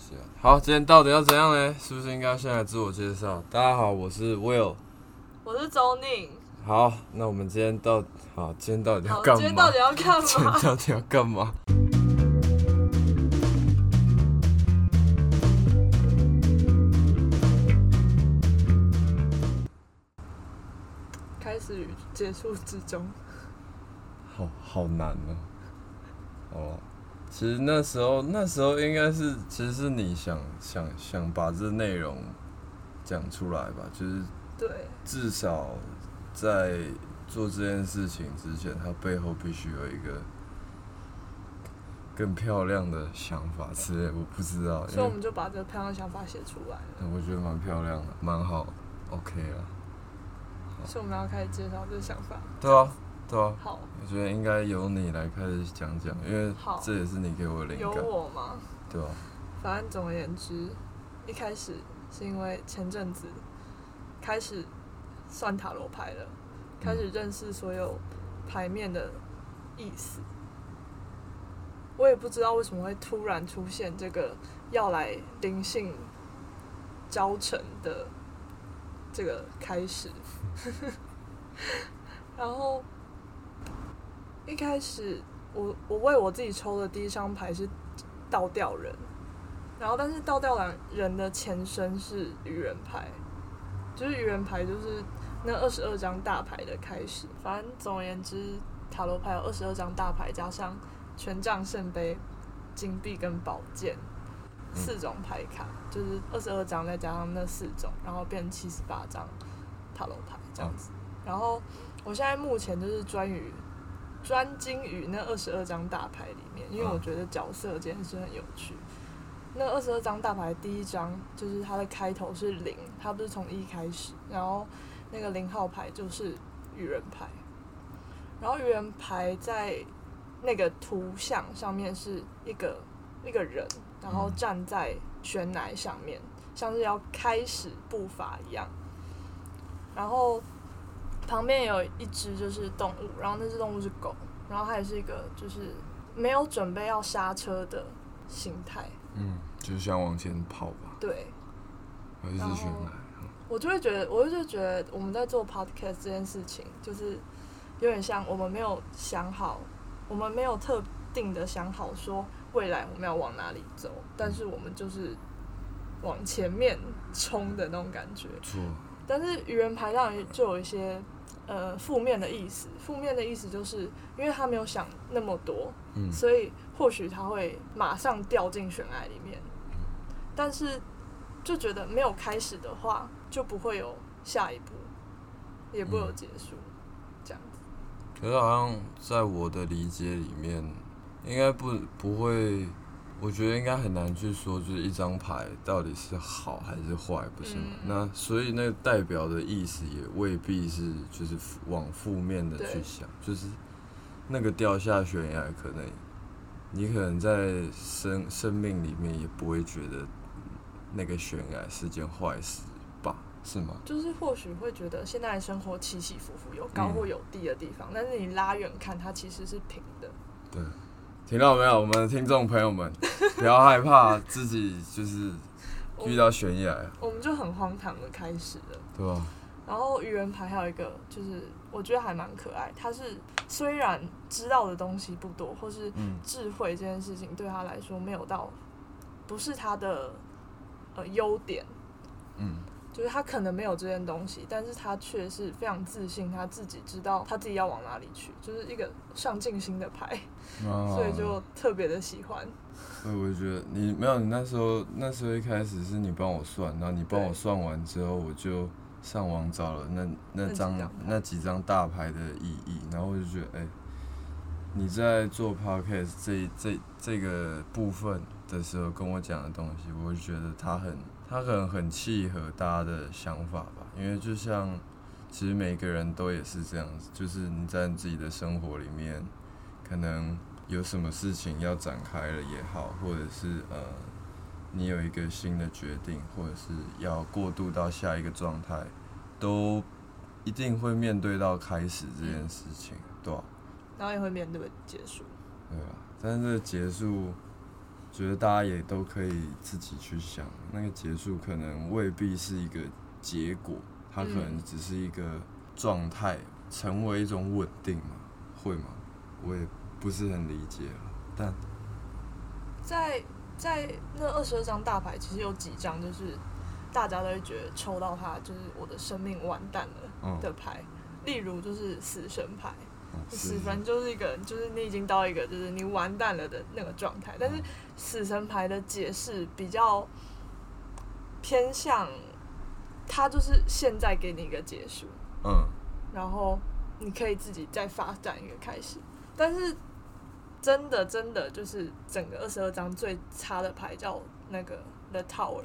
系啊。好，今天到底要怎样呢？是不是应该先来自我介绍？大家好，我是 Will。我是周宁。好，那我们今天到好，今天到底要好，干嘛？今天到底要干今天嘛？到底要干嘛？开始与结束之中。好好难哦。哦，其实那时候那时候应该是，其实是你想想想把这内容讲出来吧，就是对，至少在做这件事情之前，它背后必须有一个更漂亮的想法之类，我不知道，所以我们就把这个漂亮的想法写出来了。我觉得蛮漂亮的，蛮好，OK 了，所以我们要开始介绍这个想法。对啊，对啊，好，我觉得应该由你来开始讲讲，因为好。这也是你给我的灵有感，我吗？对啊、反正总而言之，一开始是因为前阵子开始算塔罗牌了，开始认识所有牌面的意思。我也不知道为什么会突然出现这个要来灵性教程的这个开始，然后一开始我我为我自己抽的第一张牌是倒吊人，然后但是倒吊人人的前身是愚人牌，就是愚人牌就是那二十二张大牌的开始。反正总而言之，塔罗牌有二十二张大牌，加上权杖、圣杯、金币跟宝剑四种牌卡，就是二十二张再加上那四种，然后变七十八张塔罗牌这样子。然后我现在目前就是专于专精于那二十二张大牌里面，因为我觉得角色这件事很有趣。那二十二张大牌第一张就是它的开头是零，它不是从一开始，然后那个零号牌就是愚人牌，然后愚人牌在那个图像上面是一个一个人，然后站在悬崖上面，像是要开始步伐一样，然后旁边有一只就是动物，然后那只动物是狗，然后它也是一个就是没有准备要刹车的心态，嗯，就是想往前跑吧，对，还是然后悬崖？我就会觉得，我就觉得我们在做 podcast 这件事情，就是有点像我们没有想好，我们没有特定的想好说未来我们要往哪里走，但是我们就是往前面冲的那种感觉。错，但是愚人牌上就有一些呃负面的意思，负面的意思就是因为他没有想那么多，嗯所以或许他会马上掉进悬崖里面，但是就觉得没有开始的话，就不会有下一步，也不会有结束，这样子。可是好像在我的理解里面，应该不不会，我觉得应该很难去说，就是一张牌到底是好还是坏，不是吗？嗯那所以那个代表的意思也未必是就是往负面的去想，就是那个掉下悬崖，可能你可能在生生命里面也不会觉得那个悬崖是件坏事吧？是吗？就是或许会觉得现在的生活起起伏伏，有高嗯或有低的地方，但是你拉远看，它其实是平的。对，听到没有，我们的听众朋友们，不要害怕自己就是遇到悬崖，我们就很荒唐的开始了。对吧？然后愚人牌还有一个，就是我觉得还蛮可爱。他是虽然知道的东西不多，或是嗯智慧这件事情对他来说没有到，不是他的呃优点，嗯就是他可能没有这件东西，但是他却是非常自信，他自己知道他自己要往哪里去，就是一个上进心的牌，哦 所以就特别的喜欢。所以我觉得你没有，你那时候那时候一开始是你帮我算，然后你帮我算完之后，我就上网找了那那张那几张大牌的意义，然后我就觉得，哎、你在做 podcast 这这这个部分的时候跟我讲的东西，我就觉得他很他可能很契合大家的想法吧，因为就像其实每个人都也是这样子，就是你在你自己的生活里面，可能有什么事情要展开了也好，或者是呃，你有一个新的决定，或者是要过渡到下一个状态，都一定会面对到开始这件事情，对吧、然后也会面对结束。对吧？但是结束，觉得大家也都可以自己去想，那个结束可能未必是一个结果，它可能嗯只是一个状态，成为一种稳定嘛，会吗？我也不是很理解了，但在在那二十二张大牌，其实有几张就是大家都会觉得抽到它就是我的生命完蛋了嗯，的牌，例如就是死神牌，嗯死神就是一个就是你已经到一个就是你完蛋了的那个状态，但是死神牌的解释比较偏向，它就是现在给你一个结束，嗯。然后你可以自己再发展一个开始。但是真的真的就是整个二十二张最差的牌叫那个 The Tower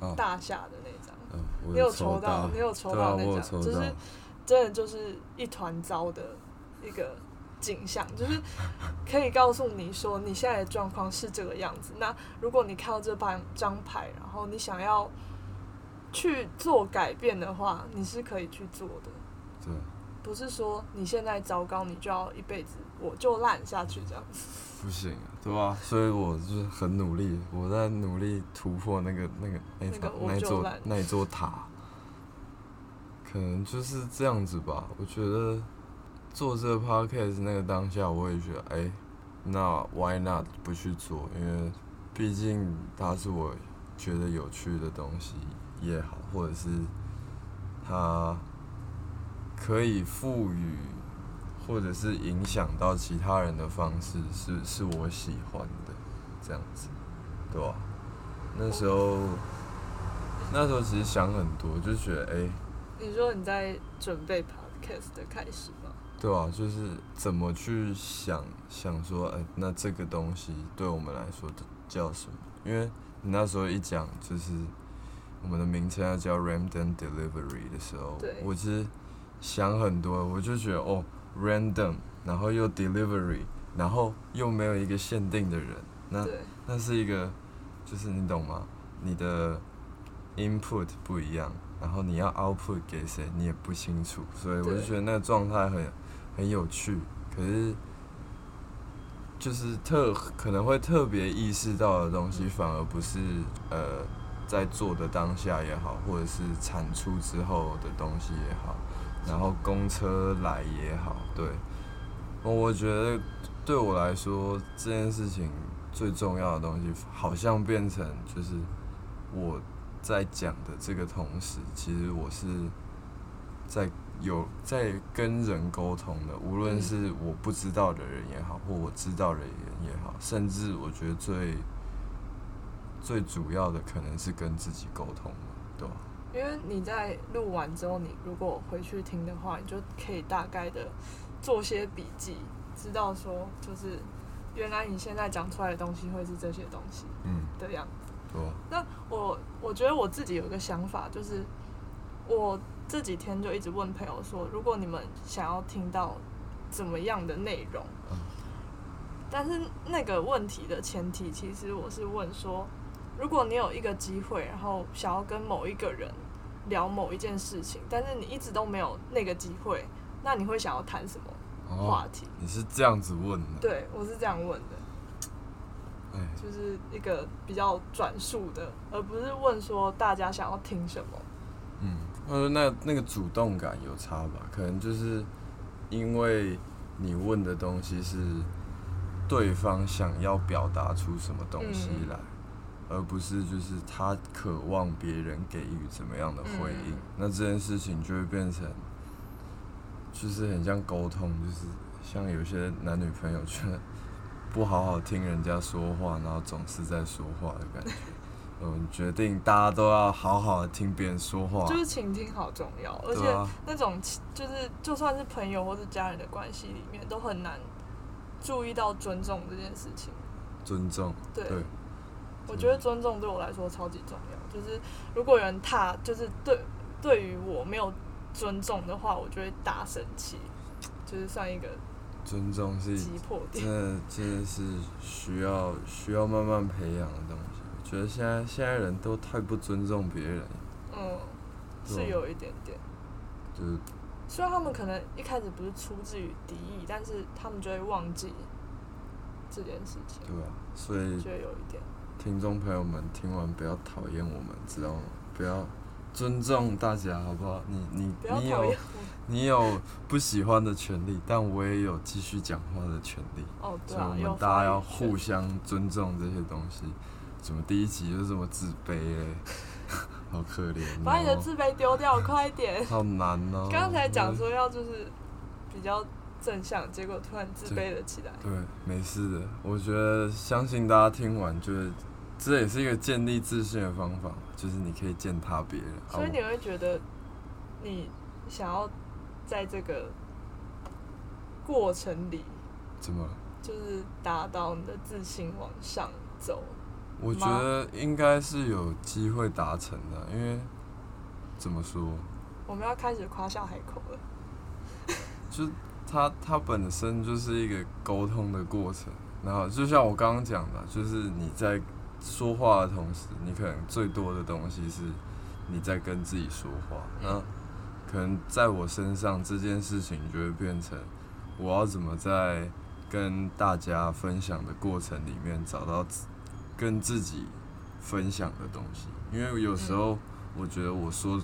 哦，大厦的那张，嗯我你有抽抽到，你有抽到那张，就是，真的就是一团糟的一个景象，就是可以告诉你说你现在的状况是这个样子。那如果你看到这半张牌，然后你想要去做改变的话，你是可以去做的。对，不是说你现在糟糕，你就要一辈子我就烂下去这样子。不行啊，对吧、所以我就是很努力，我在努力突破那个那个那那个那座那一座塔，可能就是这样子吧。我觉得做这个 podcast 那个当下，我也觉得，哎、那 why not 不去做？因为毕竟它是我觉得有趣的东西也好，或者是它可以赋予或者是影响到其他人的方式是是我喜欢的，这样子，对吧？那时候那时候其实想很多，就觉得哎、你说你在准备 podcast 的开始？对啊、就是怎么去想想说，哎、那这个东西对我们来说的叫什么？因为你那时候一讲就是我们的名称要叫 random delivery 的时候，我其实想很多，我就觉得哦，random，然后又 delivery，然后又没有一个限定的人，那，那是一个，就是你懂吗？你的 input 不一样，然后你要 output 给谁，你也不清楚，所以我就觉得那个状态很很有趣，可是就是特可能会特别意识到的东西，反而不是呃在做的当下也好，或者是产出之后的东西也好，然后公车来也好，对，我觉得对我来说这件事情最重要的东西，好像变成就是我在讲的这个同时，其实我是在有在跟人沟通的，无论嗯是我不知道的人也好，或我知道的人也好，甚至我觉得最最主要的可能是跟自己沟通嘛，对吧？因为你在录完之后，你如果回去听的话，你就可以大概的做些笔记，知道说就是原来你现在讲出来的东西会是这些东西嗯，的样子。对吧？那我我觉得我自己有一个想法，就是我这几天就一直问朋友说，如果你们想要听到怎么样的内容，嗯但是那个问题的前提，其实我是问说，如果你有一个机会，然后想要跟某一个人聊某一件事情，但是你一直都没有那个机会，那你会想要谈什么话哦，题？你是这样子问的，对我是这样问的。哎，就是一个比较转述的，而不是问说大家想要听什么。嗯，呃，那那个主动感有差吧？可能就是因为你问的东西是对方想要表达出什么东西嗯来，而不是就是他渴望别人给予怎么样的回应。嗯那这件事情就会变成，就是很像沟通，就是像有些男女朋友却 不好好听人家说话，然后总是在说话的感觉。嗯，决定大家都要好好的听别人说话。就是倾听好重要，而且那种就是就算是朋友或是家人的关系里面，都很难注意到尊重这件事情。尊重，对对，我觉得尊重对我来说超级重要，就是如果有人踏，就是对对于我没有尊重的话，我就会大生气，就是算一个尊重是急迫真点。的真的是需要需要慢慢培养的东西。我觉得现在现在人都太不尊重别人，嗯，是有一点点。就是虽然他们可能一开始不是出自于敌意，但是他们就会忘记这件事情，对啊、所以觉得有一点。听众朋友们听完不要讨厌我们，知道吗？不要尊重大家，好不好？你你你有。你有不喜欢的权利，但我也有继续讲话的权利。哦，对所以我们大家要互相尊重这些东西。怎么第一集就这么自卑嘞？好可怜哦、把你的自卑丢掉，快一点。好难哦、刚才讲说要就是比较正向，结果突然自卑了起来。对，没事的。我觉得相信大家听完，就是这也是一个建立自信的方法，就是你可以践踏别人。啊所以你会觉得，你想要在这个过程里，怎么？就是达到你的自信往上走。我觉得应该是有机会达成的，因为怎么说，我们要开始夸下海口了。就它它本身就是一个沟通的过程，然后就像我刚刚讲的，就是你在说话的同时，你可能最多的东西是你在跟自己说话，那可能在我身上这件事情就会变成我要怎么在跟大家分享的过程里面找到自跟自己分享的东西，因为有时候我觉得我说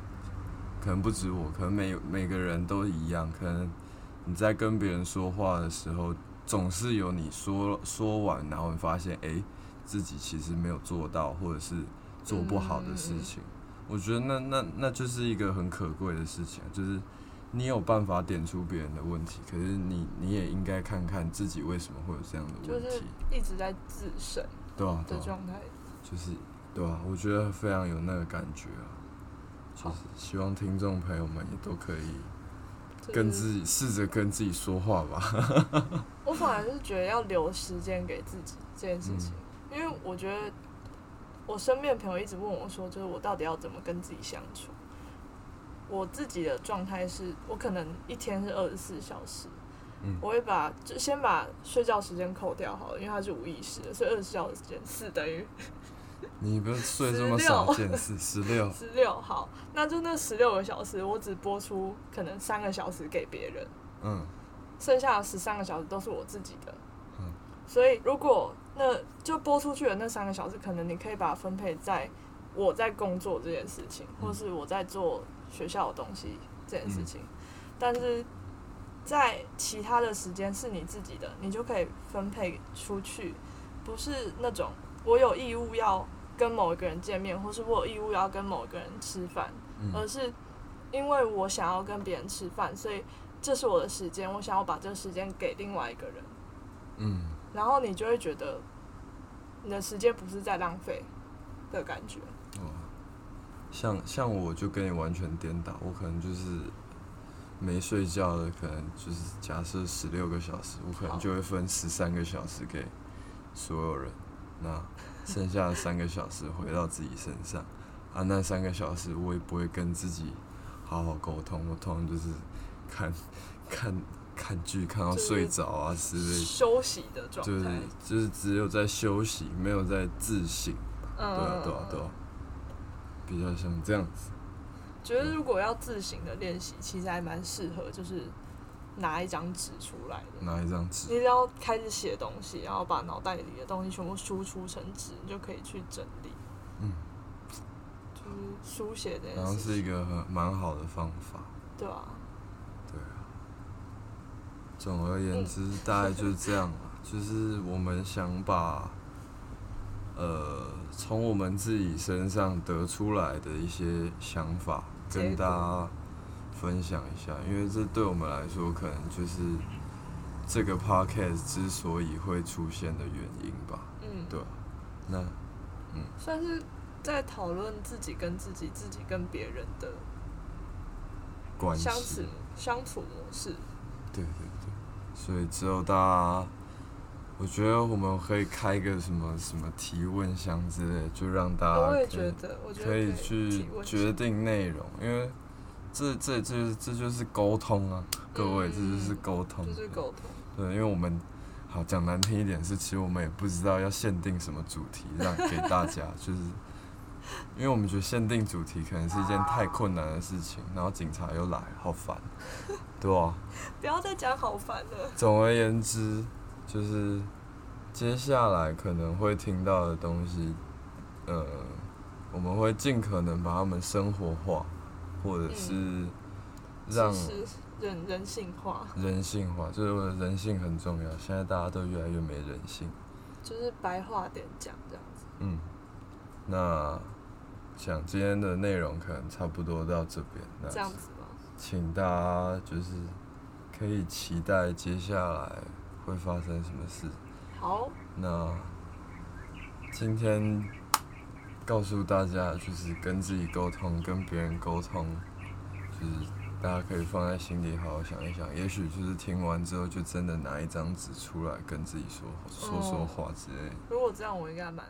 可能不止我，可能每每个人都一样，可能你在跟别人说话的时候，总是有你说说完，然后你发现哎、诶自己其实没有做到，或者是做不好的事情。我觉得那那那就是一个很可贵的事情，就是你有办法点出别人的问题，可是你你也应该看看自己为什么会有这样的就是问题，一直在自省对啊，对啊，的状态。就是对啊，我觉得非常有那个感觉啊，就是希望听众朋友们也都可以跟自己试着跟自己说话吧。我反而是觉得要留时间给自己这件事情，嗯因为我觉得我身边的朋友一直问我说，就是我到底要怎么跟自己相处。我自己的状态是，我可能一天是二十四小时，嗯。我会把就先把睡觉时间扣掉好了，因为它是无意识的，所以二十四小时时间 四等于你不是睡这么少见识，十六，十六好，那就那十六个小时，我只播出可能三个小时给别人，嗯。剩下的十三个小时都是我自己的。嗯。所以如果那就播出去的那三个小时，可能你可以把它分配在我在工作这件事情，嗯。或是我在做学校的东西这件事情。但是在其他的时间是你自己的，你就可以分配出去，不是那种我有义务要跟某一个人见面，或是我有义务要跟某一个人吃饭，而嗯是因为我想要跟别人吃饭，所以这是我的时间，我想要把这个时间给另外一个人，嗯，然后你就会觉得你的时间不是在浪费的感觉。哦，像像我就跟你完全颠倒，我可能就是没睡觉的，可能就是假设十六个小时，我可能就会分十三个小时给所有人，那剩下的三个小时回到自己身上，啊，那三个小时我也不会跟自己好好沟通，我通常就是看看看剧看到睡着啊之类的。休息的状就是态，就是只有在休息，没有在自省。嗯，对啊，对啊，对啊，比较像这样子。觉得如果要自行的练习，其实还蛮适合，就是拿一张纸出来的。拿一张纸，你只要开始写东西，然后把脑袋里的东西全部输出成纸，你就可以去整理。嗯，就是书写这件然后，是一个很蛮好的方法。对啊，对啊。总而言之，大概就是这样吧。就是我们想把，呃，从我们自己身上得出来的一些想法，跟大家分享一下，因为这对我们来说，可能就是这个 podcast 之所以会出现的原因吧。嗯，对那嗯算是在讨论自己跟自己、自己跟别人的关系相处相处模式。对对对，所以之后大家，我觉得我们可以开个什么什么提问箱之类，就让大我也家可以觉得，我觉得可以以去决定内容，因为这这这这就是沟通啊，各位，这就是嗯沟通。就是沟通。对，因为我们好讲难听一点是，其实我们也不知道要限定什么主题让给大家，就是因为我们觉得限定主题可能是一件太困难的事情，然后警察又来，好烦，对吧、不要再讲好烦了。总而言之，就是接下来可能会听到的东西，呃，我们会尽可能把它们生活化，或者是让是人人性化，人性化，就是人性很重要。现在大家都越来越没人性。就是白话点讲这样子。嗯，那想今天的内容可能差不多到这边，那这样子吗？请大家就是可以期待接下来会发生什么事。好，那今天告诉大家，就是跟自己沟通，跟别人沟通，就是大家可以放在心里好好想一想。也许就是听完之后，就真的拿一张纸出来跟自己说说说话之类的。如果这样，我应该蛮